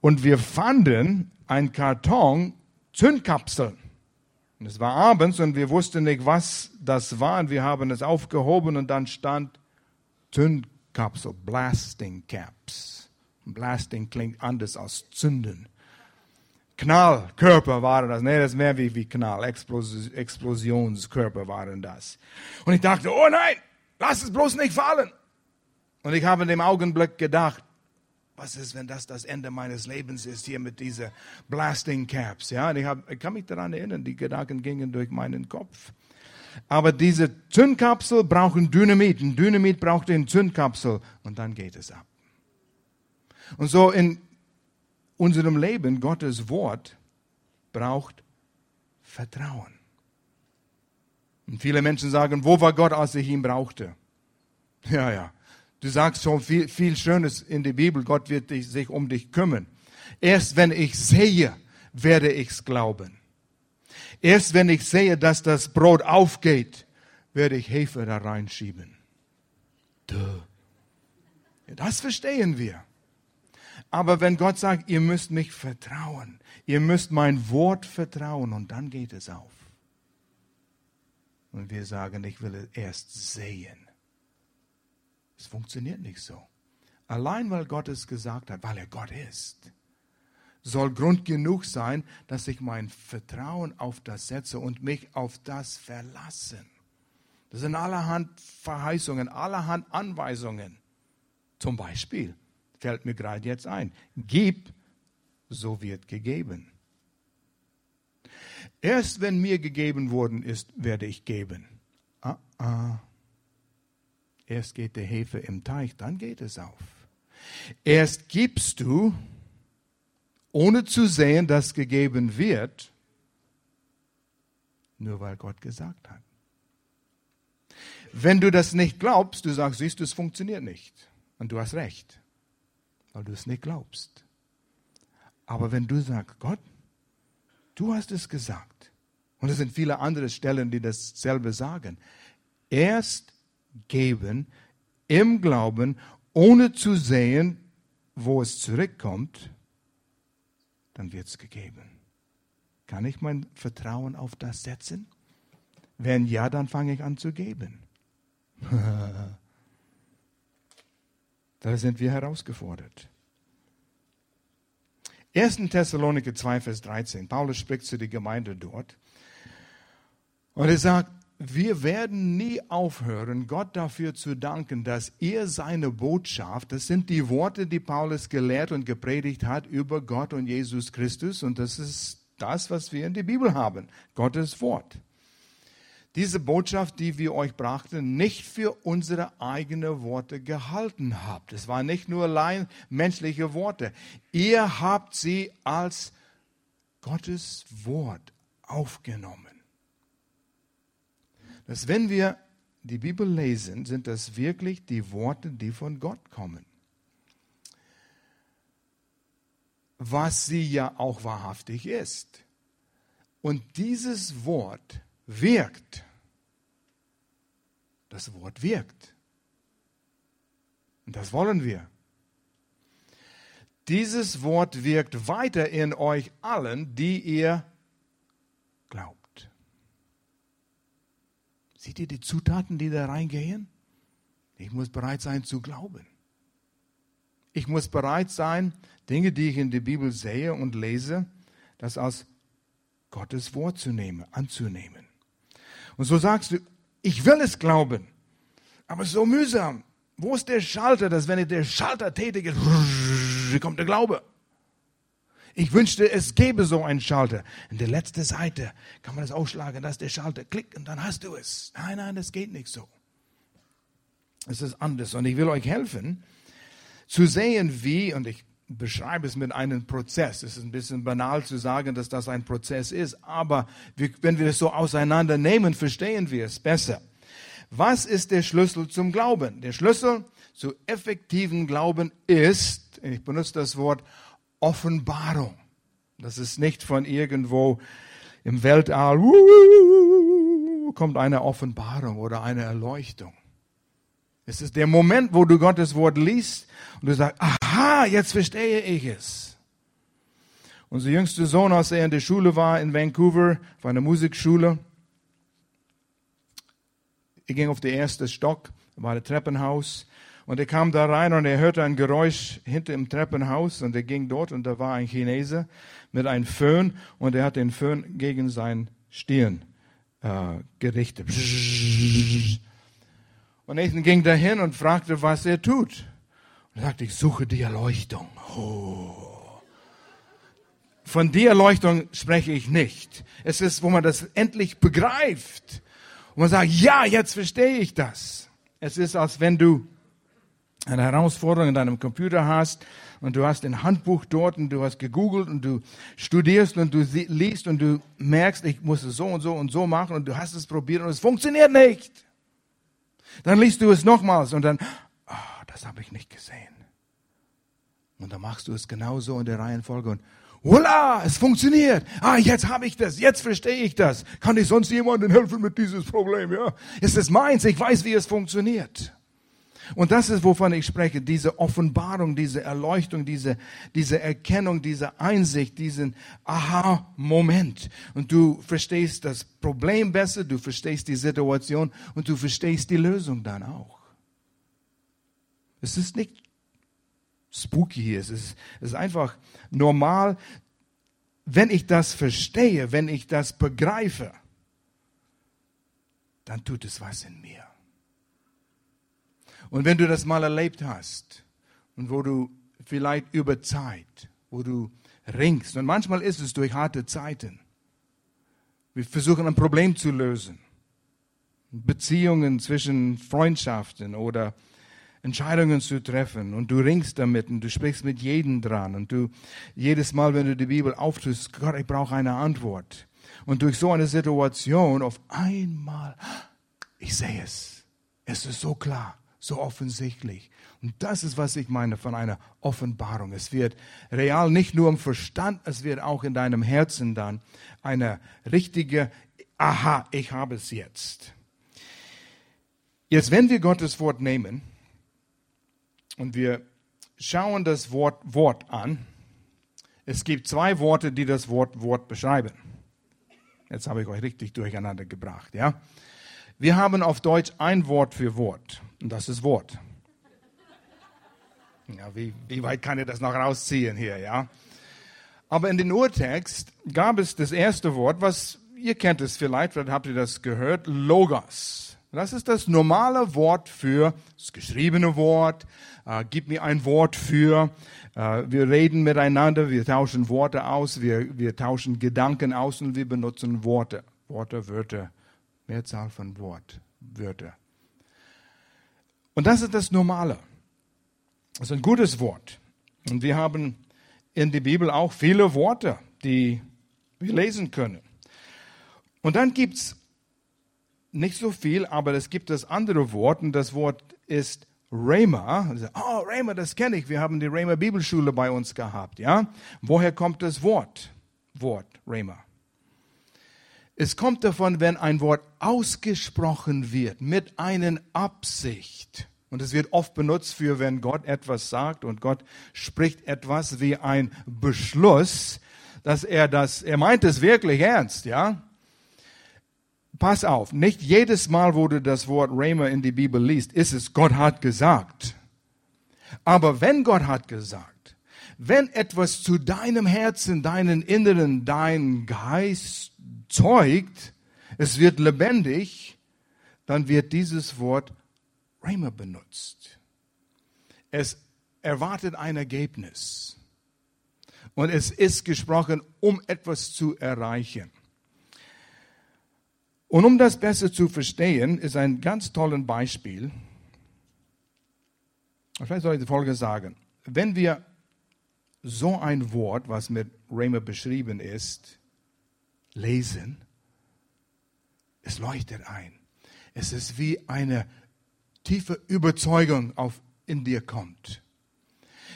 Und wir fanden ein Karton Zündkapseln. Und es war abends und wir wussten nicht, was das war. Und wir haben es aufgehoben und dann stand Zündkapsel, Blasting Caps. Blasting klingt anders als Zünden. Knallkörper waren das. Nee, das ist mehr wie, wie Knall. Explos Explosionskörper waren das. Und ich dachte, oh nein, lass es bloß nicht fallen. Und ich habe in dem Augenblick gedacht, was ist, wenn das das Ende meines Lebens ist, hier mit diesen Blasting Caps? Ja, ich, hab, ich kann mich daran erinnern, die Gedanken gingen durch meinen Kopf. Aber diese Zündkapsel brauchen Dynamit. Ein Dynamit braucht eine Zündkapsel und dann geht es ab. Und so in unserem Leben, Gottes Wort braucht Vertrauen. Und viele Menschen sagen, wo war Gott, als ich ihn brauchte? Ja, ja. Du sagst schon viel, viel Schönes in der Bibel. Gott wird dich, sich um dich kümmern. Erst wenn ich sehe, werde ich's glauben. Erst wenn ich sehe, dass das Brot aufgeht, werde ich Hefe da reinschieben. Duh. Das verstehen wir. Aber wenn Gott sagt, ihr müsst mich vertrauen, ihr müsst mein Wort vertrauen und dann geht es auf. Und wir sagen, ich will es erst sehen. Es funktioniert nicht so. Allein weil Gott es gesagt hat, weil er Gott ist, soll Grund genug sein, dass ich mein Vertrauen auf das setze und mich auf das verlassen. Das sind allerhand Verheißungen, allerhand Anweisungen. Zum Beispiel fällt mir gerade jetzt ein, gib, so wird gegeben. Erst wenn mir gegeben worden ist, werde ich geben. Ah, ah. Erst geht der Hefe im Teich, dann geht es auf. Erst gibst du, ohne zu sehen, dass gegeben wird, nur weil Gott gesagt hat. Wenn du das nicht glaubst, du sagst, siehst du, es funktioniert nicht. Und du hast recht, weil du es nicht glaubst. Aber wenn du sagst, Gott, du hast es gesagt, und es sind viele andere Stellen, die dasselbe sagen, erst geben im Glauben, ohne zu sehen, wo es zurückkommt, dann wird es gegeben. Kann ich mein Vertrauen auf das setzen? Wenn ja, dann fange ich an zu geben. da sind wir herausgefordert. 1. Thessaloniker 2, Vers 13. Paulus spricht zu der Gemeinde dort. Und er sagt, wir werden nie aufhören, Gott dafür zu danken, dass ihr seine Botschaft, das sind die Worte, die Paulus gelehrt und gepredigt hat über Gott und Jesus Christus, und das ist das, was wir in der Bibel haben, Gottes Wort. Diese Botschaft, die wir euch brachten, nicht für unsere eigenen Worte gehalten habt. Es waren nicht nur allein menschliche Worte. Ihr habt sie als Gottes Wort aufgenommen dass wenn wir die Bibel lesen, sind das wirklich die Worte, die von Gott kommen. Was sie ja auch wahrhaftig ist. Und dieses Wort wirkt. Das Wort wirkt. Und das wollen wir. Dieses Wort wirkt weiter in euch allen, die ihr Seht ihr die Zutaten, die da reingehen? Ich muss bereit sein zu glauben. Ich muss bereit sein, Dinge, die ich in der Bibel sehe und lese, das als Gottes Wort zu nehmen, anzunehmen. Und so sagst du, ich will es glauben, aber so mühsam. Wo ist der Schalter, dass wenn ich der Schalter tätige, kommt der Glaube? Ich wünschte, es gäbe so einen Schalter. In der letzten Seite kann man das ausschlagen, dass der Schalter klickt und dann hast du es. Nein, nein, das geht nicht so. Es ist anders. Und ich will euch helfen, zu sehen, wie, und ich beschreibe es mit einem Prozess. Es ist ein bisschen banal zu sagen, dass das ein Prozess ist, aber wenn wir es so auseinandernehmen, verstehen wir es besser. Was ist der Schlüssel zum Glauben? Der Schlüssel zu effektiven Glauben ist, ich benutze das Wort Offenbarung. Das ist nicht von irgendwo im Weltall, kommt eine Offenbarung oder eine Erleuchtung. Es ist der Moment, wo du Gottes Wort liest und du sagst, aha, jetzt verstehe ich es. Unser jüngster Sohn, als er in der Schule war in Vancouver, war eine Musikschule. Er ging auf den ersten Stock, war ein Treppenhaus. Und er kam da rein und er hörte ein Geräusch hinter im Treppenhaus und er ging dort und da war ein Chinese mit einem Föhn und er hat den Föhn gegen sein Stirn äh, gerichtet. Und Nathan ging dahin und fragte, was er tut. Und er sagte, ich suche die Erleuchtung. Oh. Von der Erleuchtung spreche ich nicht. Es ist, wo man das endlich begreift. Und man sagt, ja, jetzt verstehe ich das. Es ist, als wenn du eine Herausforderung in deinem Computer hast und du hast ein Handbuch dort und du hast gegoogelt und du studierst und du liest und du merkst, ich muss es so und so und so machen und du hast es probiert und es funktioniert nicht. Dann liest du es nochmals und dann, oh, das habe ich nicht gesehen. Und dann machst du es genauso in der Reihenfolge und Voila, es funktioniert. Ah, jetzt habe ich das, jetzt verstehe ich das. Kann ich sonst jemandem helfen mit dieses Problem? Ja, es ist meins, ich weiß, wie es funktioniert. Und das ist, wovon ich spreche, diese Offenbarung, diese Erleuchtung, diese, diese Erkennung, diese Einsicht, diesen Aha-Moment. Und du verstehst das Problem besser, du verstehst die Situation und du verstehst die Lösung dann auch. Es ist nicht spooky es ist, es ist einfach normal. Wenn ich das verstehe, wenn ich das begreife, dann tut es was in mir. Und wenn du das mal erlebt hast und wo du vielleicht über Zeit, wo du ringst, und manchmal ist es durch harte Zeiten, wir versuchen ein Problem zu lösen. Beziehungen zwischen Freundschaften oder Entscheidungen zu treffen und du ringst damit und du sprichst mit jedem dran und du jedes Mal, wenn du die Bibel auftust, Gott, ich brauche eine Antwort. Und durch so eine Situation auf einmal, ich sehe es. Es ist so klar so offensichtlich. Und das ist, was ich meine von einer Offenbarung. Es wird real nicht nur im Verstand, es wird auch in deinem Herzen dann eine richtige, aha, ich habe es jetzt. Jetzt, wenn wir Gottes Wort nehmen und wir schauen das Wort Wort an, es gibt zwei Worte, die das Wort Wort beschreiben. Jetzt habe ich euch richtig durcheinander gebracht, ja? Wir haben auf Deutsch ein Wort für Wort. Und das ist Wort. Ja, wie, wie weit kann ich das noch rausziehen hier, ja? Aber in den Urtext gab es das erste Wort, was ihr kennt es vielleicht, vielleicht habt ihr das gehört, Logos. Das ist das normale Wort für das geschriebene Wort. Äh, gib mir ein Wort für. Äh, wir reden miteinander, wir tauschen Worte aus, wir, wir tauschen Gedanken aus und wir benutzen Worte. Worte, Wörter, Mehrzahl von Wort, Wörter. Und das ist das Normale. Das ist ein gutes Wort. Und wir haben in der Bibel auch viele Worte, die wir lesen können. Und dann gibt es nicht so viel, aber es gibt das andere Wort und das Wort ist Rhema. Oh, Rhema, das kenne ich. Wir haben die Rhema Bibelschule bei uns gehabt, ja? Woher kommt das Wort? Wort, Rhema. Es kommt davon, wenn ein Wort ausgesprochen wird mit einer Absicht. Und es wird oft benutzt für, wenn Gott etwas sagt und Gott spricht etwas wie ein Beschluss, dass er das, er meint es wirklich ernst, ja? Pass auf, nicht jedes Mal, wo du das Wort Rhema in die Bibel liest, ist es Gott hat gesagt. Aber wenn Gott hat gesagt, wenn etwas zu deinem Herzen, deinen Inneren, dein Geist zeugt, es wird lebendig, dann wird dieses Wort Rhema benutzt. Es erwartet ein Ergebnis. Und es ist gesprochen, um etwas zu erreichen. Und um das besser zu verstehen, ist ein ganz tolles Beispiel. Vielleicht soll ich die Folge sagen. Wenn wir so ein Wort, was mit Rhema beschrieben ist, lesen, es leuchtet ein. Es ist wie eine tiefe Überzeugung auf in dir kommt.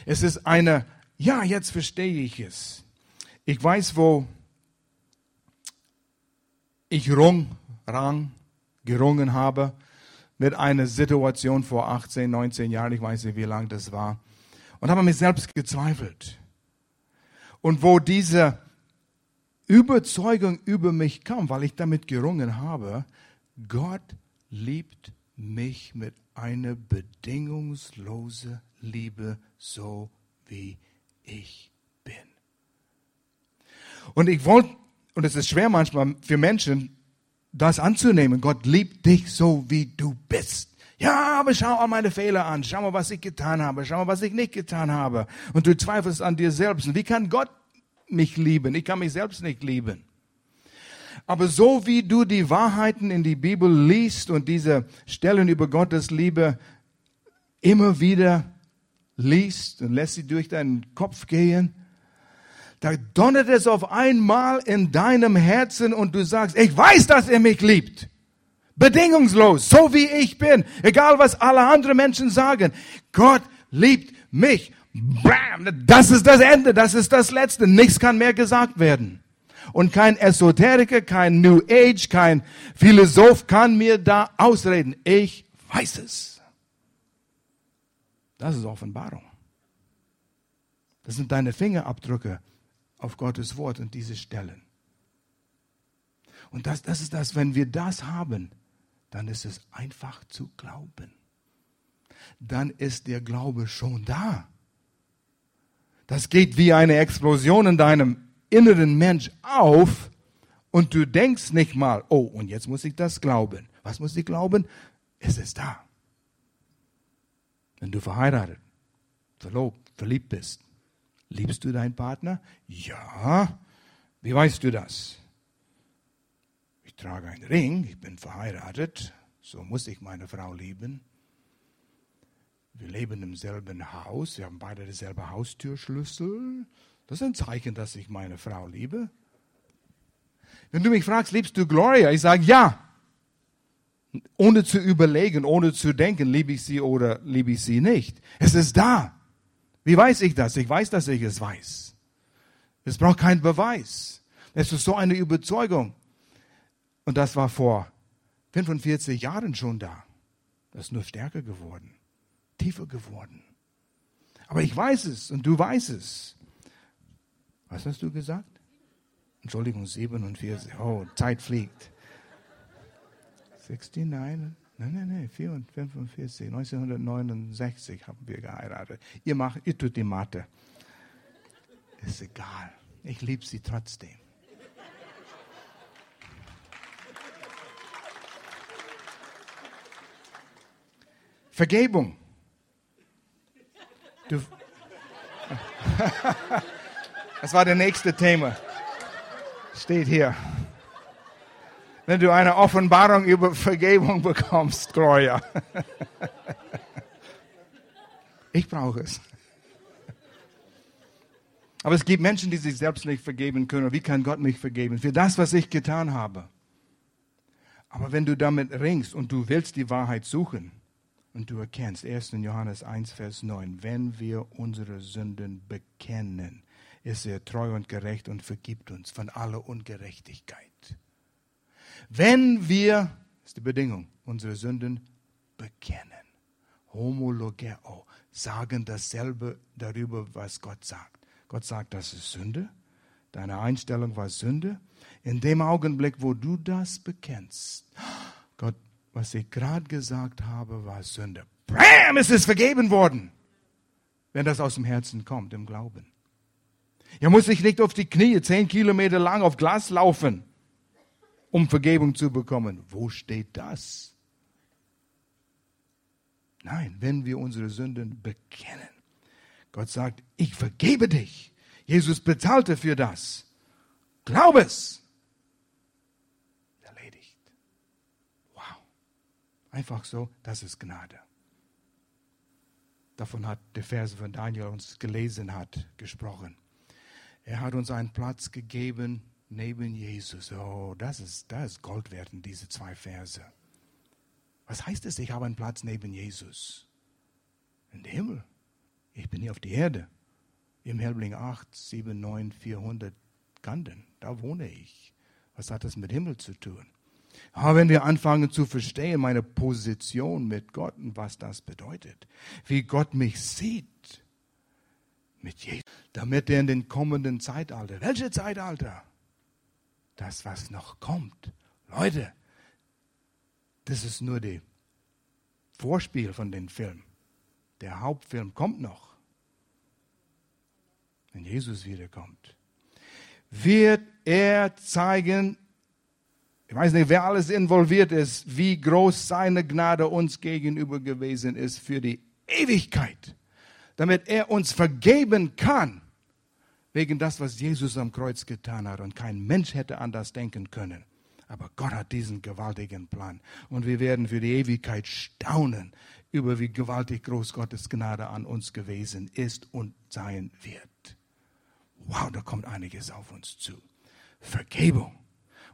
Es ist eine, ja, jetzt verstehe ich es. Ich weiß, wo ich rung, rang, gerungen habe mit einer Situation vor 18, 19 Jahren, ich weiß nicht, wie lange das war, und habe mich selbst gezweifelt. Und wo diese Überzeugung über mich kam, weil ich damit gerungen habe, Gott liebt mich mit einer bedingungslosen Liebe, so wie ich bin. Und ich wollte, und es ist schwer manchmal für Menschen, das anzunehmen. Gott liebt dich so, wie du bist. Ja, aber schau mal meine Fehler an. Schau mal, was ich getan habe. Schau mal, was ich nicht getan habe. Und du zweifelst an dir selbst. Wie kann Gott mich lieben? Ich kann mich selbst nicht lieben. Aber so wie du die Wahrheiten in die Bibel liest und diese Stellen über Gottes Liebe immer wieder liest und lässt sie durch deinen Kopf gehen, da donnert es auf einmal in deinem Herzen und du sagst, ich weiß, dass er mich liebt. Bedingungslos, so wie ich bin, egal was alle anderen Menschen sagen. Gott liebt mich. Bam, das ist das Ende, das ist das Letzte. Nichts kann mehr gesagt werden. Und kein Esoteriker, kein New Age, kein Philosoph kann mir da ausreden. Ich weiß es. Das ist Offenbarung. Das sind deine Fingerabdrücke auf Gottes Wort und diese Stellen. Und das, das ist das, wenn wir das haben, dann ist es einfach zu glauben. Dann ist der Glaube schon da. Das geht wie eine Explosion in deinem inneren Mensch auf und du denkst nicht mal, oh, und jetzt muss ich das glauben. Was muss ich glauben? Es ist da. Wenn du verheiratet, verlobt, verliebt bist, liebst du deinen Partner? Ja. Wie weißt du das? Ich trage einen Ring, ich bin verheiratet, so muss ich meine Frau lieben. Wir leben im selben Haus, wir haben beide dieselbe Haustürschlüssel. Das ist ein Zeichen, dass ich meine Frau liebe. Wenn du mich fragst, liebst du Gloria? Ich sage ja. Ohne zu überlegen, ohne zu denken, liebe ich sie oder liebe ich sie nicht. Es ist da. Wie weiß ich das? Ich weiß, dass ich es weiß. Es braucht keinen Beweis. Es ist so eine Überzeugung. Und das war vor 45 Jahren schon da. Das ist nur stärker geworden, tiefer geworden. Aber ich weiß es und du weißt es. Was hast du gesagt? Entschuldigung, 47. Oh, Zeit fliegt. 69, nein, nein, nein, 45, 1969 haben wir geheiratet. Ihr macht, ihr tut die Mathe. Ist egal. Ich liebe sie trotzdem. Vergebung. Du, das war der nächste Thema. Steht hier. Wenn du eine Offenbarung über Vergebung bekommst, Gloria. Ich brauche es. Aber es gibt Menschen, die sich selbst nicht vergeben können. Wie kann Gott mich vergeben? Für das, was ich getan habe. Aber wenn du damit ringst und du willst die Wahrheit suchen und du erkennst, 1. Johannes 1, Vers 9, wenn wir unsere Sünden bekennen, ist er treu und gerecht und vergibt uns von aller Ungerechtigkeit. Wenn wir, ist die Bedingung, unsere Sünden bekennen, homologeo, sagen dasselbe darüber, was Gott sagt. Gott sagt, das ist Sünde. Deine Einstellung war Sünde. In dem Augenblick, wo du das bekennst, Gott, was ich gerade gesagt habe, war Sünde. Bam, es ist vergeben worden. Wenn das aus dem Herzen kommt, im Glauben. Er muss sich nicht auf die Knie zehn Kilometer lang auf Glas laufen, um Vergebung zu bekommen. Wo steht das? Nein, wenn wir unsere Sünden bekennen. Gott sagt, ich vergebe dich. Jesus bezahlte für das. Glaub es. Erledigt. Wow. Einfach so, das ist Gnade. Davon hat der Vers von Daniel uns gelesen hat, gesprochen. Er hat uns einen Platz gegeben neben Jesus. Oh, das ist, das ist Gold wert diese zwei Verse. Was heißt es, ich habe einen Platz neben Jesus? In dem Himmel. Ich bin hier auf die Erde. Im Helbling 8, 7, 9, 400 Ganden. Da wohne ich. Was hat das mit Himmel zu tun? Aber wenn wir anfangen zu verstehen, meine Position mit Gott und was das bedeutet, wie Gott mich sieht, mit Jesus, damit er in den kommenden Zeitalter, welche Zeitalter? Das, was noch kommt. Leute, das ist nur die Vorspiel von dem Film. Der Hauptfilm kommt noch, wenn Jesus wiederkommt. Wird er zeigen, ich weiß nicht, wer alles involviert ist, wie groß seine Gnade uns gegenüber gewesen ist für die Ewigkeit, damit er uns vergeben kann, wegen das, was Jesus am Kreuz getan hat. Und kein Mensch hätte anders denken können. Aber Gott hat diesen gewaltigen Plan. Und wir werden für die Ewigkeit staunen über wie gewaltig groß Gottes Gnade an uns gewesen ist und sein wird. Wow, da kommt einiges auf uns zu. Vergebung.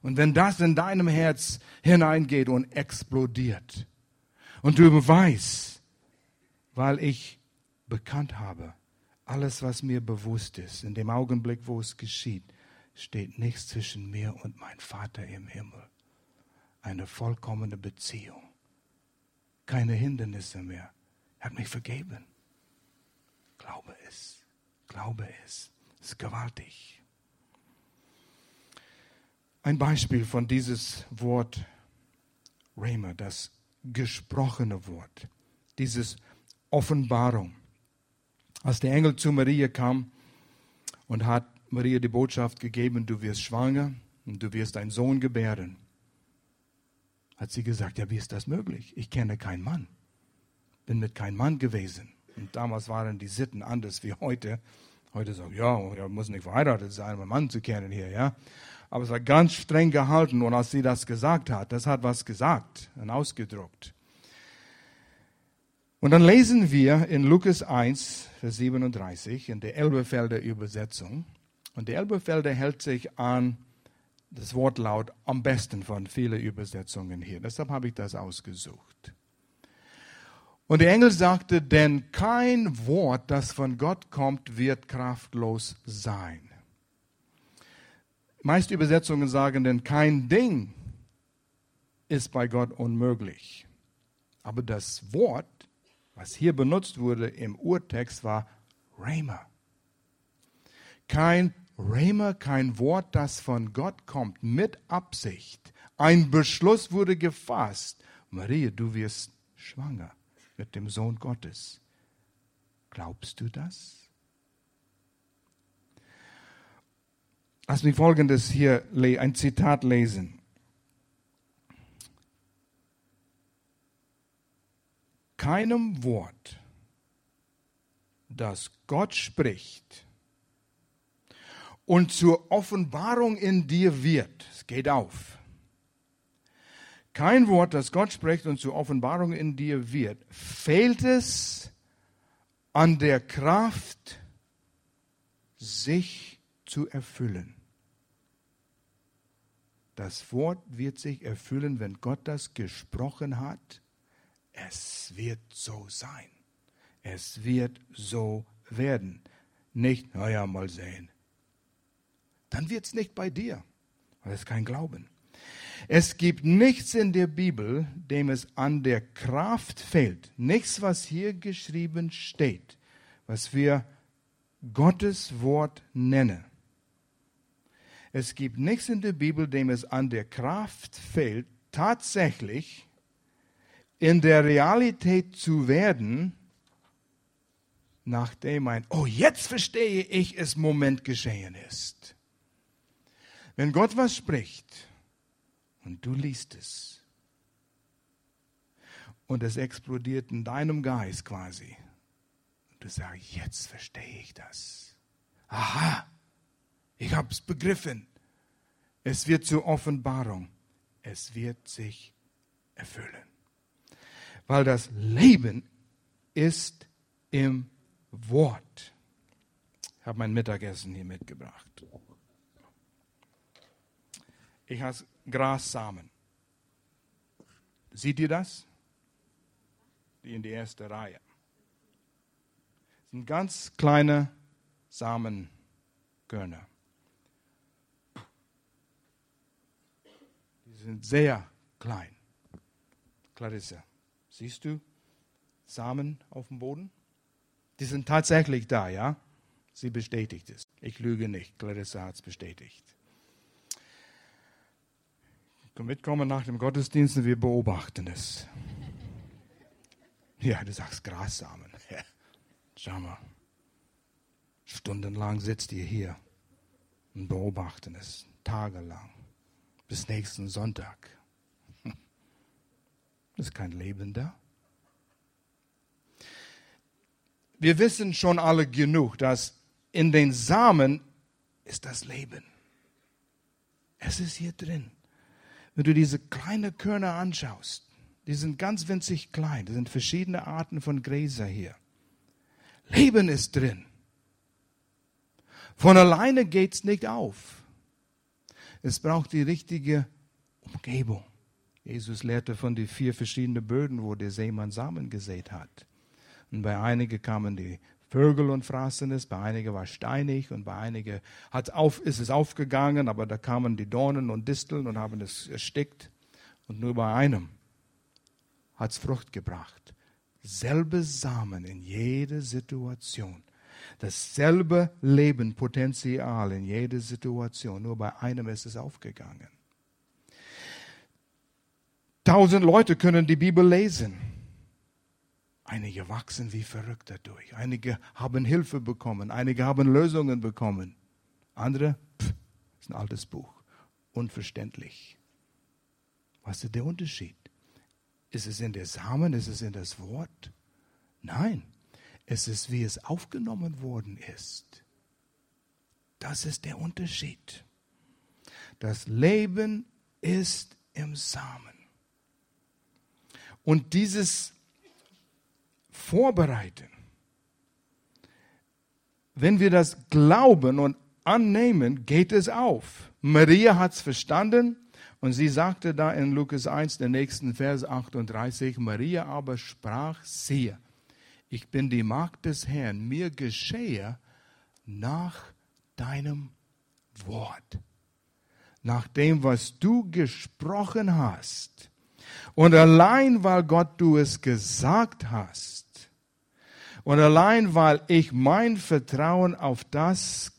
Und wenn das in deinem Herz hineingeht und explodiert und du weißt, weil ich bekannt habe, alles, was mir bewusst ist, in dem Augenblick, wo es geschieht, steht nichts zwischen mir und mein Vater im Himmel. Eine vollkommene Beziehung. Keine Hindernisse mehr. Er hat mich vergeben. Glaube es. Glaube es. Es ist gewaltig. Ein Beispiel von dieses Wort Rhema, das gesprochene Wort, dieses Offenbarung. Als der Engel zu Maria kam und hat Maria die Botschaft gegeben, du wirst schwanger und du wirst einen Sohn gebären, hat sie gesagt, ja, wie ist das möglich? Ich kenne keinen Mann, bin mit keinem Mann gewesen. Und damals waren die Sitten anders wie heute. Heute sagt, ja, er muss nicht verheiratet sein, um einen Mann zu kennen hier, ja. Aber es war ganz streng gehalten und als sie das gesagt hat, das hat was gesagt und ausgedruckt. Und dann lesen wir in Lukas 1, Vers 37 in der Elbefelder Übersetzung. Und die Elbefelder hält sich an das Wortlaut am besten von vielen Übersetzungen hier. Deshalb habe ich das ausgesucht. Und der Engel sagte, denn kein Wort, das von Gott kommt, wird kraftlos sein. Meist Übersetzungen sagen, denn kein Ding ist bei Gott unmöglich. Aber das Wort, was hier benutzt wurde im Urtext, war Rhema. Kein Rhema, kein Wort, das von Gott kommt, mit Absicht. Ein Beschluss wurde gefasst. Maria, du wirst schwanger mit dem Sohn Gottes. Glaubst du das? Lass mich folgendes hier, ein Zitat lesen. Keinem Wort, das Gott spricht und zur Offenbarung in dir wird, es geht auf. Kein Wort, das Gott spricht und zur Offenbarung in dir wird, fehlt es an der Kraft, sich zu erfüllen. Das Wort wird sich erfüllen, wenn Gott das gesprochen hat. Es wird so sein. Es wird so werden. Nicht, naja, mal sehen. Dann wird es nicht bei dir, weil es kein Glauben. Es gibt nichts in der Bibel, dem es an der Kraft fehlt. Nichts, was hier geschrieben steht, was wir Gottes Wort nennen. Es gibt nichts in der Bibel, dem es an der Kraft fehlt, tatsächlich in der Realität zu werden, nachdem ein, oh, jetzt verstehe ich es, Moment geschehen ist. Wenn Gott was spricht und du liest es und es explodiert in deinem Geist quasi, und du sagst, jetzt verstehe ich das. Aha, ich habe es begriffen. Es wird zur Offenbarung. Es wird sich erfüllen. Weil das Leben ist im Wort. Ich habe mein Mittagessen hier mitgebracht. Ich habe Grassamen. Seht ihr das? Die in die erste Reihe. Das sind ganz kleine Samenkörner. sind sehr klein. Clarissa, siehst du Samen auf dem Boden? Die sind tatsächlich da, ja? Sie bestätigt es. Ich lüge nicht. Clarissa hat es bestätigt. Mitkommen nach dem Gottesdienst und wir beobachten es. Ja, du sagst Grassamen. Ja. Schau mal. Stundenlang sitzt ihr hier und beobachten es. Tagelang. Bis nächsten Sonntag. Das ist kein Leben da. Wir wissen schon alle genug, dass in den Samen ist das Leben. Es ist hier drin. Wenn du diese kleinen Körner anschaust, die sind ganz winzig klein, das sind verschiedene Arten von Gräser hier. Leben ist drin. Von alleine geht es nicht auf. Es braucht die richtige Umgebung. Jesus lehrte von den vier verschiedenen Böden, wo der Seemann Samen gesät hat. Und bei einigen kamen die Vögel und fraßen es, bei einigen war steinig und bei einigen hat's auf, ist es aufgegangen, aber da kamen die Dornen und Disteln und haben es erstickt. Und nur bei einem hat es Frucht gebracht. Selbe Samen in jeder Situation. Dasselbe Lebenpotenzial in jeder Situation. Nur bei einem ist es aufgegangen. Tausend Leute können die Bibel lesen. Einige wachsen wie verrückt dadurch. Einige haben Hilfe bekommen. Einige haben Lösungen bekommen. Andere, pff, ist ein altes Buch. Unverständlich. Was ist der Unterschied? Ist es in der Samen? Ist es in das Wort? Nein. Es ist, wie es aufgenommen worden ist. Das ist der Unterschied. Das Leben ist im Samen. Und dieses vorbereiten. Wenn wir das glauben und annehmen, geht es auf. Maria hat es verstanden und sie sagte da in Lukas 1, der nächsten Vers 38, Maria aber sprach, siehe, ich bin die Magd des Herrn, mir geschehe nach deinem Wort, nach dem, was du gesprochen hast. Und allein weil Gott du es gesagt hast, und allein weil ich mein Vertrauen auf das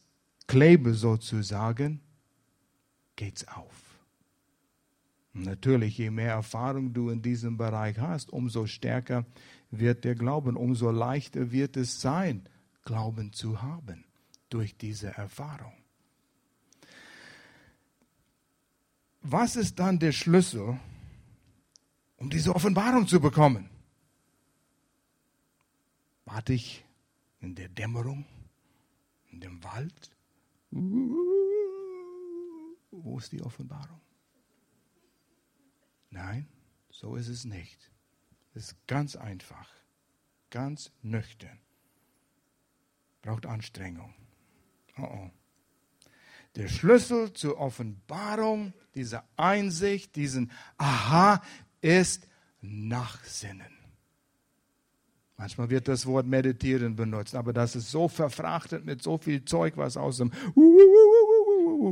klebe sozusagen, geht's auf. Und natürlich, je mehr Erfahrung du in diesem Bereich hast, umso stärker wird der Glauben, umso leichter wird es sein, Glauben zu haben durch diese Erfahrung. Was ist dann der Schlüssel, um diese Offenbarung zu bekommen? warte ich in der Dämmerung, in dem Wald. Wo ist die Offenbarung? Nein, so ist es nicht. Es ist ganz einfach, ganz nüchtern. Braucht Anstrengung. Oh oh. Der Schlüssel zur Offenbarung, dieser Einsicht, diesen Aha, ist Nachsinnen. Manchmal wird das Wort meditieren benutzt, aber das ist so verfrachtet mit so viel Zeug, was aus dem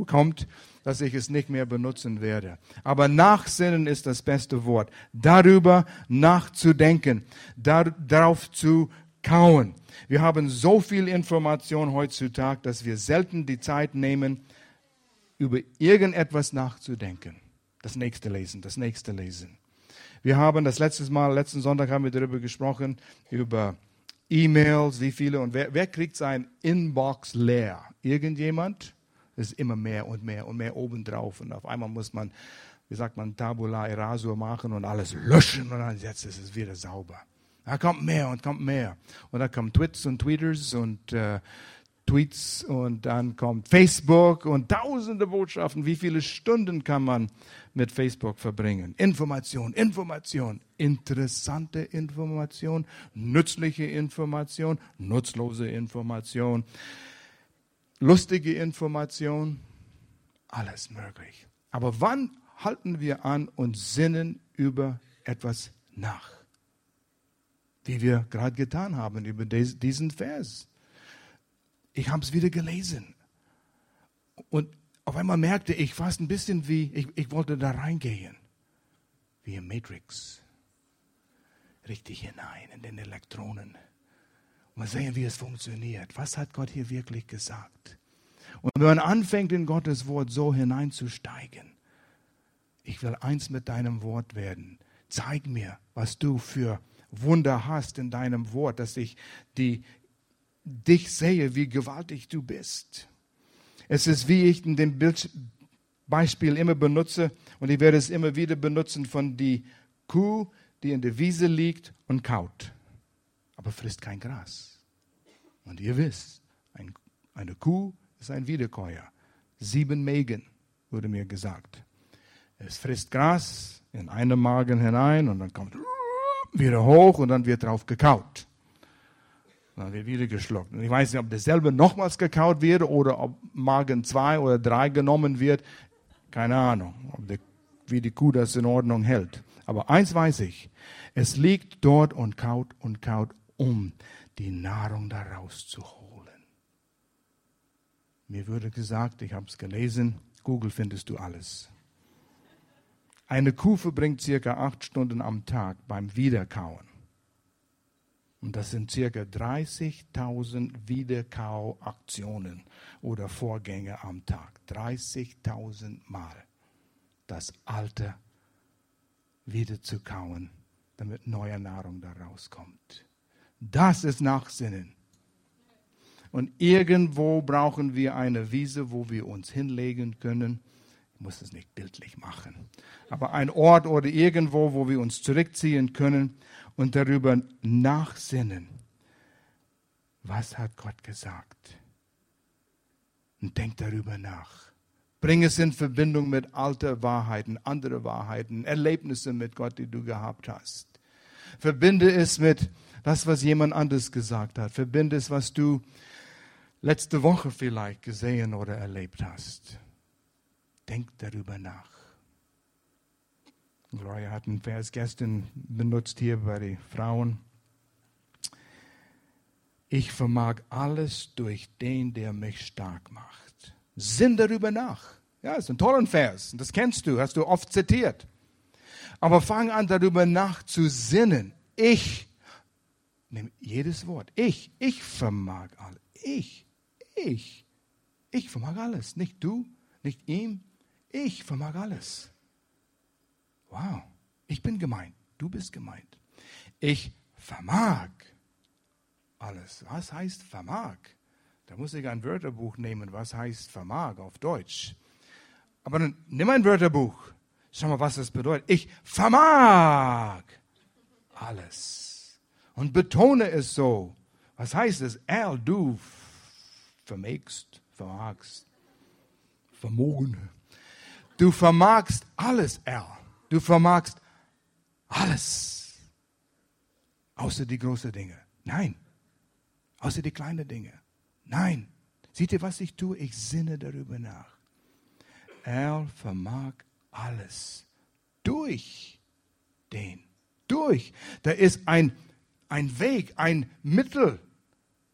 kommt, dass ich es nicht mehr benutzen werde. Aber nachsinnen ist das beste Wort. Darüber nachzudenken, dar, darauf zu kauen. Wir haben so viel Information heutzutage, dass wir selten die Zeit nehmen, über irgendetwas nachzudenken. Das nächste lesen, das nächste lesen. Wir haben das letzte Mal, letzten Sonntag haben wir darüber gesprochen, über E-Mails, wie viele und wer, wer kriegt sein Inbox leer? Irgendjemand? Es ist immer mehr und mehr und mehr obendrauf und auf einmal muss man, wie sagt man, Tabula Erasur machen und alles löschen und dann jetzt ist es wieder sauber. Da kommt mehr und kommt mehr. Und da kommen Twits und Tweeters und äh, Tweets und dann kommt Facebook und tausende Botschaften. Wie viele Stunden kann man mit Facebook verbringen? Information, Information, interessante Information, nützliche Information, nutzlose Information, lustige Information, alles möglich. Aber wann halten wir an und sinnen über etwas nach? Wie wir gerade getan haben über diesen Vers. Ich habe es wieder gelesen. Und auf einmal merkte ich fast ein bisschen wie, ich, ich wollte da reingehen. Wie im Matrix. Richtig hinein in den Elektronen. Mal sehen, wie es funktioniert. Was hat Gott hier wirklich gesagt? Und wenn man anfängt, in Gottes Wort so hineinzusteigen, ich will eins mit deinem Wort werden. Zeig mir, was du für Wunder hast in deinem Wort, dass ich die, dich sehe, wie gewaltig du bist. Es ist, wie ich in dem Beispiel immer benutze, und ich werde es immer wieder benutzen, von die Kuh, die in der Wiese liegt und kaut, aber frisst kein Gras. Und ihr wisst, ein, eine Kuh ist ein Wiederkäuer. Sieben Mägen, wurde mir gesagt. Es frisst Gras in einen Magen hinein und dann kommt wieder hoch und dann wird drauf gekaut. Dann wird wieder geschluckt. Und ich weiß nicht, ob dasselbe nochmals gekaut wird oder ob Magen zwei oder drei genommen wird. Keine Ahnung, die, wie die Kuh das in Ordnung hält. Aber eins weiß ich, es liegt dort und kaut und kaut, um die Nahrung daraus zu holen. Mir wurde gesagt, ich habe es gelesen, Google findest du alles. Eine Kuh verbringt circa acht Stunden am Tag beim Wiederkauen. Und das sind circa 30.000 Wiederkauaktionen oder Vorgänge am Tag. 30.000 Mal das Alte wieder zu kauen, damit neue Nahrung daraus kommt. Das ist Nachsinnen. Und irgendwo brauchen wir eine Wiese, wo wir uns hinlegen können muss es nicht bildlich machen, aber ein Ort oder irgendwo, wo wir uns zurückziehen können und darüber nachsinnen. Was hat Gott gesagt? Und denk darüber nach. Bring es in Verbindung mit alten Wahrheiten, anderen Wahrheiten, Erlebnissen mit Gott, die du gehabt hast. Verbinde es mit das, was jemand anderes gesagt hat. Verbinde es, was du letzte Woche vielleicht gesehen oder erlebt hast. Denk darüber nach. Gloria hat einen Vers gestern benutzt hier bei den Frauen. Ich vermag alles durch den, der mich stark macht. Sinn darüber nach. Ja, ist ein toller Vers. Das kennst du, hast du oft zitiert. Aber fang an, darüber nachzusinnen. Ich, nimm jedes Wort. Ich, ich vermag alles. Ich, ich, ich vermag alles. Nicht du, nicht ihm, ich vermag alles. Wow, ich bin gemeint, du bist gemeint. Ich vermag alles. Was heißt vermag? Da muss ich ein Wörterbuch nehmen, was heißt vermag auf Deutsch. Aber dann nimm ein Wörterbuch. Schau mal, was das bedeutet. Ich vermag alles. Und betone es so. Was heißt es? Er, du vermagst, vermagst, vermogen. Du vermagst alles, Herr. Du vermagst alles. Außer die großen Dinge. Nein. Außer die kleinen Dinge. Nein. Seht ihr, was ich tue? Ich sinne darüber nach. Er vermag alles. Durch den. Durch. Da ist ein, ein Weg, ein Mittel.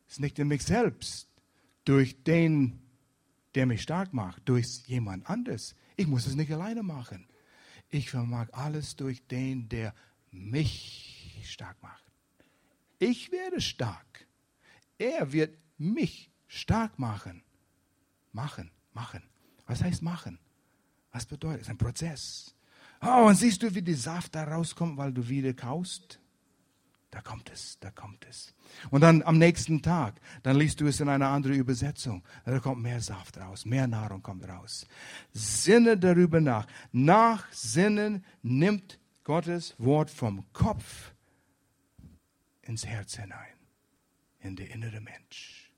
Ist nicht in mich selbst. Durch den, der mich stark macht. Durch jemand anderes. Ich muss es nicht alleine machen. Ich vermag alles durch den, der mich stark macht. Ich werde stark. Er wird mich stark machen. Machen, machen. Was heißt machen? Was bedeutet? Es ist ein Prozess. Oh, und siehst du, wie die Saft da rauskommt, weil du wieder kaust? Da kommt es, da kommt es. Und dann am nächsten Tag, dann liest du es in einer anderen Übersetzung. Da kommt mehr Saft raus, mehr Nahrung kommt raus. Sinne darüber nach. Nach Sinnen nimmt Gottes Wort vom Kopf ins Herz hinein, in der innere Mensch.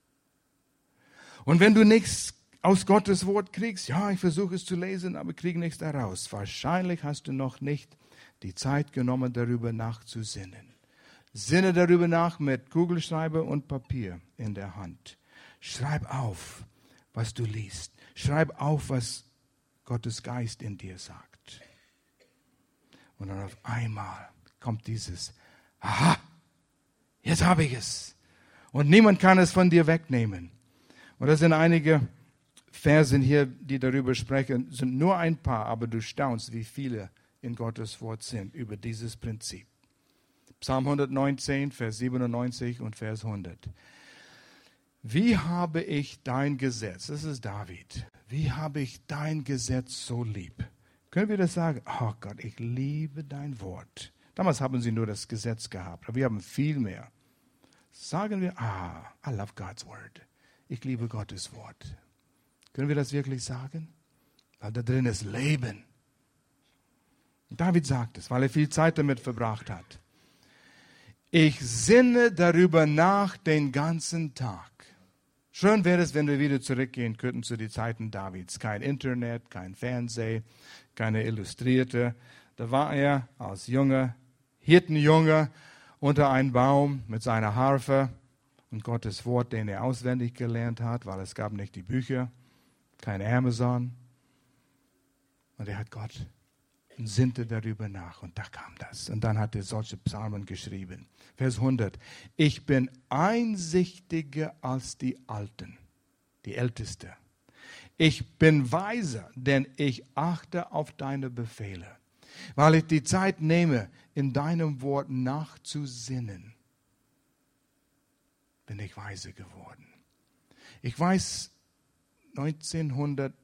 Und wenn du nichts aus Gottes Wort kriegst, ja, ich versuche es zu lesen, aber kriege nichts daraus. Wahrscheinlich hast du noch nicht die Zeit genommen, darüber nachzusinnen. Sinne darüber nach mit Kugelschreiber und Papier in der Hand. Schreib auf, was du liest. Schreib auf, was Gottes Geist in dir sagt. Und dann auf einmal kommt dieses, aha, jetzt habe ich es. Und niemand kann es von dir wegnehmen. Und das sind einige Versen hier, die darüber sprechen, sind nur ein paar, aber du staunst, wie viele in Gottes Wort sind über dieses Prinzip. Psalm 119, Vers 97 und Vers 100. Wie habe ich dein Gesetz, das ist David, wie habe ich dein Gesetz so lieb? Können wir das sagen? Oh Gott, ich liebe dein Wort. Damals haben sie nur das Gesetz gehabt, aber wir haben viel mehr. Sagen wir, ah, I love God's Word. Ich liebe Gottes Wort. Können wir das wirklich sagen? Weil da drin ist Leben. David sagt es, weil er viel Zeit damit verbracht hat. Ich sinne darüber nach den ganzen Tag. Schön wäre es, wenn wir wieder zurückgehen könnten zu den Zeiten Davids. Kein Internet, kein Fernsehen, keine Illustrierte. Da war er als junger Hirtenjunge unter einem Baum mit seiner Harfe und Gottes Wort, den er auswendig gelernt hat, weil es gab nicht die Bücher, kein Amazon. Und er hat Gott und sinnte darüber nach. Und da kam das. Und dann hat er solche Psalmen geschrieben. Vers 100. Ich bin einsichtiger als die Alten, die Älteste. Ich bin weiser, denn ich achte auf deine Befehle, weil ich die Zeit nehme, in deinem Wort nachzusinnen. Bin ich weise geworden. Ich weiß, 1900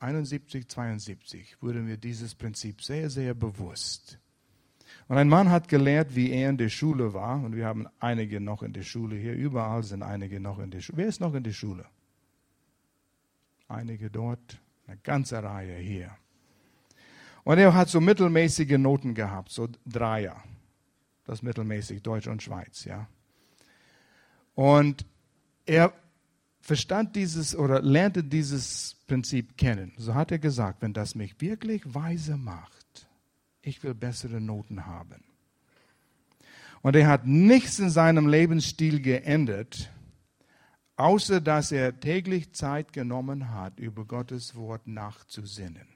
71, 72 wurde mir dieses Prinzip sehr, sehr bewusst. Und ein Mann hat gelehrt, wie er in der Schule war. Und wir haben einige noch in der Schule hier. Überall sind einige noch in der Schule. Wer ist noch in der Schule? Einige dort, eine ganze Reihe hier. Und er hat so mittelmäßige Noten gehabt, so Dreier. Das mittelmäßig Deutsch und Schweiz, ja. Und er verstand dieses oder lernte dieses Prinzip kennen. So hat er gesagt, wenn das mich wirklich weise macht, ich will bessere Noten haben. Und er hat nichts in seinem Lebensstil geändert, außer dass er täglich Zeit genommen hat, über Gottes Wort nachzusinnen.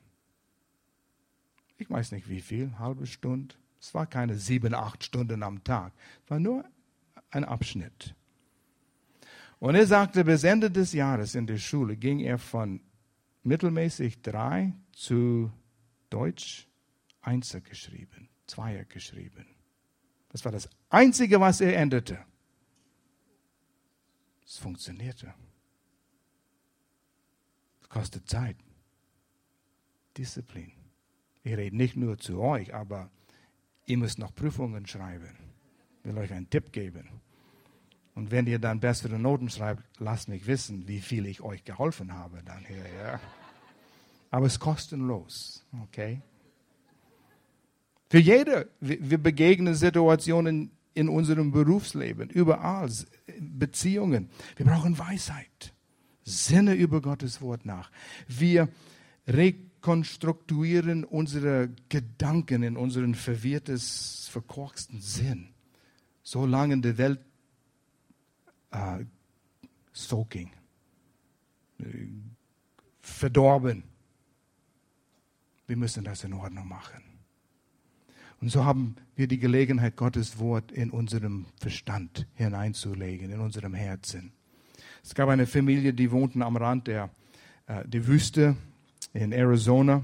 Ich weiß nicht wie viel, halbe Stunde. Es war keine sieben, acht Stunden am Tag. Es war nur ein Abschnitt. Und er sagte, bis Ende des Jahres in der Schule ging er von mittelmäßig drei zu Deutsch Einser geschrieben, Zweier geschrieben. Das war das Einzige, was er änderte. Es funktionierte. Es kostet Zeit. Disziplin. Ich rede nicht nur zu euch, aber ihr müsst noch Prüfungen schreiben. Ich will euch einen Tipp geben. Und wenn ihr dann bessere Noten schreibt, lasst mich wissen, wie viel ich euch geholfen habe dann hier, ja. Aber es ist kostenlos, okay? Für jede, wir begegnen Situationen in unserem Berufsleben, überall, Beziehungen. Wir brauchen Weisheit. Sinne über Gottes Wort nach. Wir rekonstruieren unsere Gedanken in unseren verwirrtes, verkorksten Sinn. So lange in der Welt uh, soaking, verdorben. Wir müssen das in Ordnung machen. Und so haben wir die Gelegenheit, Gottes Wort in unserem Verstand hineinzulegen, in unserem Herzen. Es gab eine Familie, die wohnten am Rand der, äh, der Wüste in Arizona,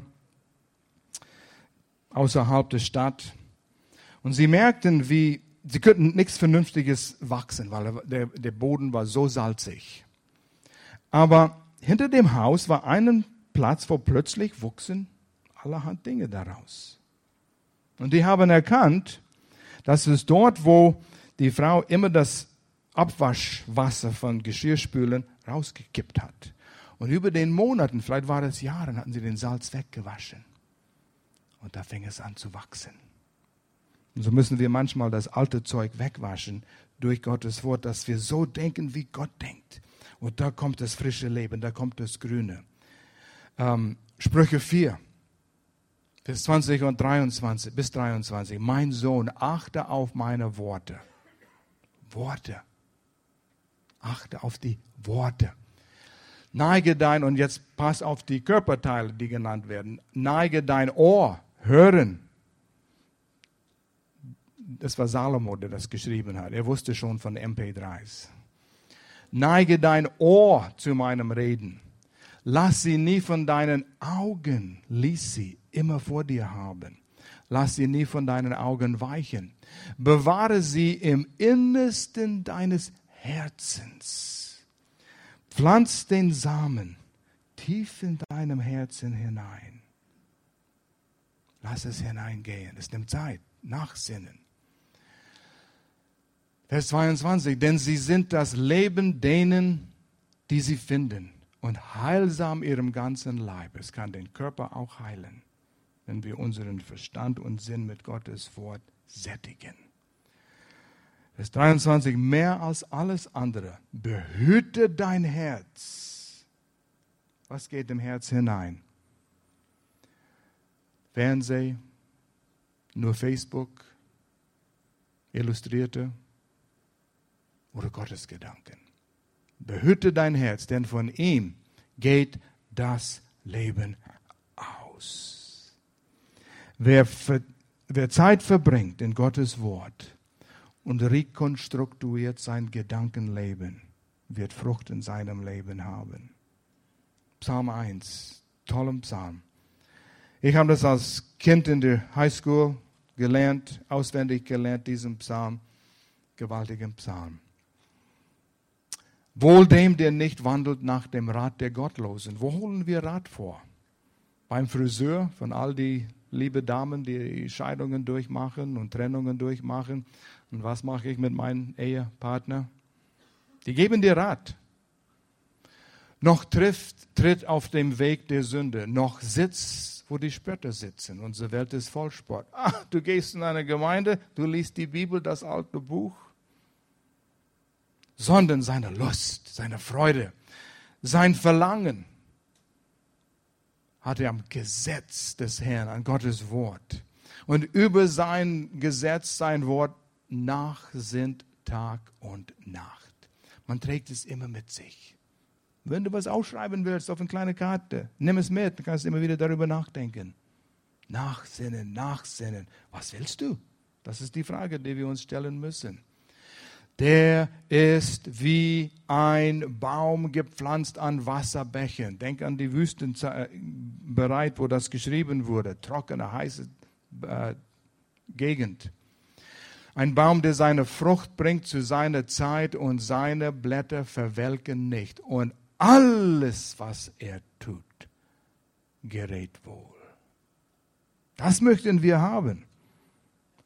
außerhalb der Stadt. Und sie merkten, wie sie könnten nichts Vernünftiges wachsen, weil der, der Boden war so salzig. Aber hinter dem Haus war ein Platz, wo plötzlich wuchsen allerhand Dinge daraus. Und die haben erkannt, dass es dort, wo die Frau immer das Abwaschwasser von Geschirrspülen rausgekippt hat. Und über den Monaten, vielleicht war es Jahren, hatten sie den Salz weggewaschen. Und da fing es an zu wachsen. Und so müssen wir manchmal das alte Zeug wegwaschen durch Gottes Wort, dass wir so denken, wie Gott denkt. Und da kommt das frische Leben, da kommt das Grüne. Ähm, Sprüche 4, Vers 20 und 23 bis 23. Mein Sohn, achte auf meine Worte. Worte. Achte auf die Worte. Neige dein, und jetzt pass auf die Körperteile, die genannt werden. Neige dein Ohr, hören das war Salomo, der das geschrieben hat. Er wusste schon von MP3s. Neige dein Ohr zu meinem Reden. Lass sie nie von deinen Augen, lies sie immer vor dir haben. lass sie nie von deinen Augen weichen. Bewahre sie im Innersten deines Herzens. Pflanz den Samen tief in deinem Herzen hinein. Lass es hineingehen. Es nimmt Zeit. Nachsinnen. Vers 22. Denn sie sind das Leben denen, die sie finden und heilsam ihrem ganzen Leib. Es kann den Körper auch heilen, wenn wir unseren Verstand und Sinn mit Gottes Wort sättigen. Vers 23, mehr als alles andere, behüte dein Herz. Was geht im Herz hinein? Fernseh, nur Facebook, Illustrierte oder Gottes Gedanken. Behüte dein Herz, denn von ihm geht das Leben aus. Wer, wer Zeit verbringt in Gottes Wort und rekonstruiert sein Gedankenleben, wird Frucht in seinem Leben haben. Psalm 1, toller Psalm. Ich habe das als Kind in der Highschool gelernt, auswendig gelernt, diesen Psalm, gewaltigen Psalm. Wohl dem, der nicht wandelt nach dem Rat der Gottlosen. Wo holen wir Rat vor? Beim Friseur von all die liebe Damen, die Scheidungen durchmachen und Trennungen durchmachen. Und was mache ich mit meinem Ehepartner? Die geben dir Rat. Noch trifft, tritt auf dem Weg der Sünde, noch sitzt, wo die Spötter sitzen. Unsere Welt ist voll Sport. Ah, du gehst in eine Gemeinde, du liest die Bibel, das alte Buch sondern seine Lust, seine Freude, sein Verlangen hat er am Gesetz des Herrn, an Gottes Wort. Und über sein Gesetz, sein Wort nachsinnt Tag und Nacht. Man trägt es immer mit sich. Wenn du was ausschreiben willst auf eine kleine Karte, nimm es mit, dann kannst du immer wieder darüber nachdenken. Nachsinnen, nachsinnen. Was willst du? Das ist die Frage, die wir uns stellen müssen der ist wie ein Baum gepflanzt an Wasserbächen. Denk an die Wüstenbereit, wo das geschrieben wurde. Trockene, heiße äh, Gegend. Ein Baum, der seine Frucht bringt zu seiner Zeit und seine Blätter verwelken nicht. Und alles, was er tut, gerät wohl. Das möchten wir haben.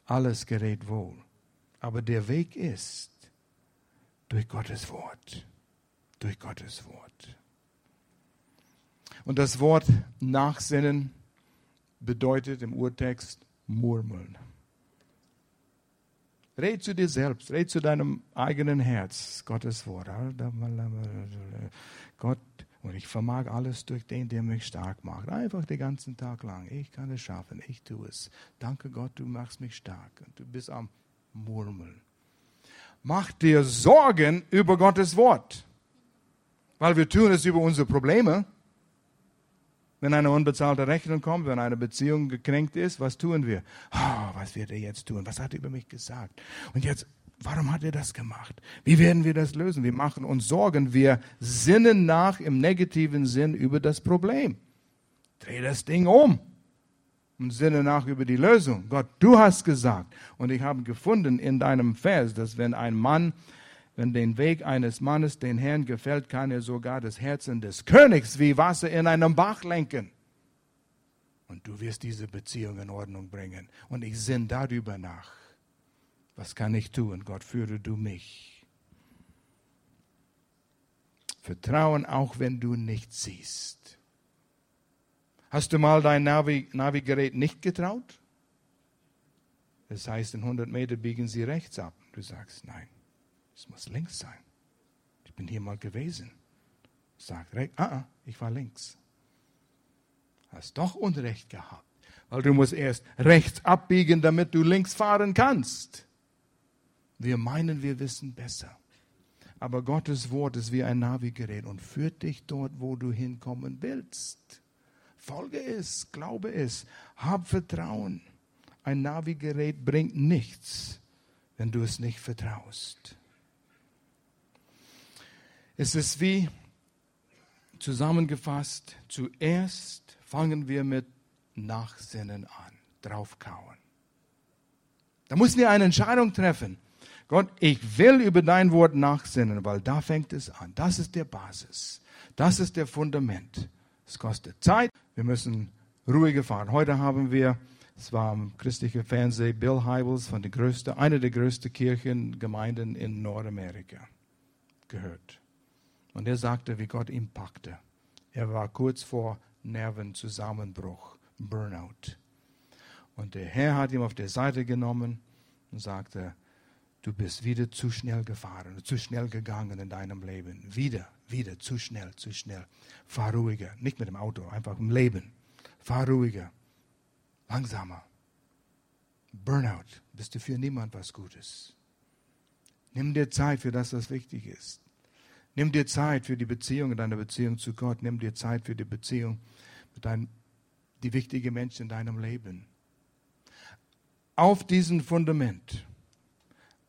Alles gerät wohl. Aber der Weg ist, durch Gottes Wort. Durch Gottes Wort. Und das Wort Nachsinnen bedeutet im Urtext murmeln. Red zu dir selbst, red zu deinem eigenen Herz, Gottes Wort. Gott, und ich vermag alles durch den, der mich stark macht. Einfach den ganzen Tag lang. Ich kann es schaffen, ich tue es. Danke Gott, du machst mich stark. Und du bist am Murmeln. Mach dir Sorgen über Gottes Wort. Weil wir tun es über unsere Probleme. Wenn eine unbezahlte Rechnung kommt, wenn eine Beziehung gekränkt ist, was tun wir? Oh, was wird er jetzt tun? Was hat er über mich gesagt? Und jetzt, warum hat er das gemacht? Wie werden wir das lösen? Wir machen uns Sorgen. Wir sinnen nach im negativen Sinn über das Problem. Dreh das Ding um und sinne nach über die Lösung. Gott, du hast gesagt. Und ich habe gefunden in deinem Vers, dass wenn ein Mann, wenn den Weg eines Mannes den Herrn gefällt, kann er sogar das Herzen des Königs wie Wasser in einem Bach lenken. Und du wirst diese Beziehung in Ordnung bringen. Und ich sinne darüber nach. Was kann ich tun? Gott, führe du mich. Vertrauen auch, wenn du nicht siehst. Hast du mal dein Navi, Navigerät nicht getraut? Das heißt, in 100 Meter biegen sie rechts ab. Du sagst, nein, es muss links sein. Ich bin hier mal gewesen. Sag rechts, ah, ah, ich war links. Hast doch Unrecht gehabt, weil du musst erst rechts abbiegen, damit du links fahren kannst. Wir meinen, wir wissen besser. Aber Gottes Wort ist wie ein Navigerät und führt dich dort, wo du hinkommen willst. Folge es, glaube es, hab Vertrauen. Ein Navigerät bringt nichts, wenn du es nicht vertraust. Es ist wie zusammengefasst, zuerst fangen wir mit Nachsinnen an. draufkauen. Da müssen wir eine Entscheidung treffen. Gott, ich will über dein Wort nachsinnen, weil da fängt es an. Das ist der Basis. Das ist der Fundament. Es kostet Zeit. Wir müssen ruhige fahren. Heute haben wir, es war am christlichen Fernsehen, Bill Hybels von der größten, einer der größten Kirchengemeinden in Nordamerika gehört. Und er sagte, wie Gott ihn packte. Er war kurz vor Nervenzusammenbruch, Burnout. Und der Herr hat ihn auf der Seite genommen und sagte, du bist wieder zu schnell gefahren, zu schnell gegangen in deinem Leben. Wieder, wieder, zu schnell, zu schnell. Fahr ruhiger, nicht mit dem Auto, einfach im Leben. Fahr ruhiger, langsamer. Burnout, bist du für niemand was Gutes. Nimm dir Zeit für das, was wichtig ist. Nimm dir Zeit für die Beziehung, deine Beziehung zu Gott. Nimm dir Zeit für die Beziehung mit deinem, die wichtigen Menschen in deinem Leben. Auf diesem Fundament,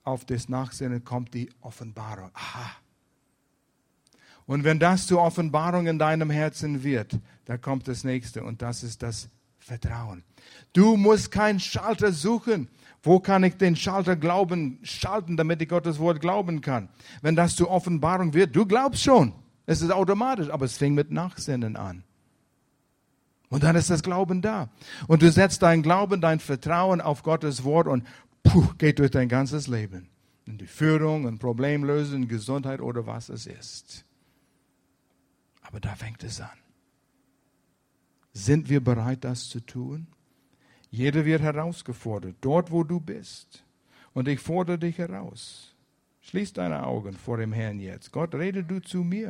auf das Nachsinnen kommt die Offenbarung. Aha. Und wenn das zur Offenbarung in deinem Herzen wird, da kommt das nächste und das ist das Vertrauen. Du musst keinen Schalter suchen. Wo kann ich den Schalter glauben, schalten, damit ich Gottes Wort glauben kann? Wenn das zur Offenbarung wird, du glaubst schon. Es ist automatisch, aber es fängt mit Nachsinnen an. Und dann ist das Glauben da. Und du setzt dein Glauben, dein Vertrauen auf Gottes Wort und puh, geht durch dein ganzes Leben. In die Führung, in Problemlösen, in Gesundheit oder was es ist. Aber da fängt es an. Sind wir bereit, das zu tun? Jeder wird herausgefordert, dort wo du bist. Und ich fordere dich heraus. Schließ deine Augen vor dem Herrn jetzt. Gott, rede du zu mir.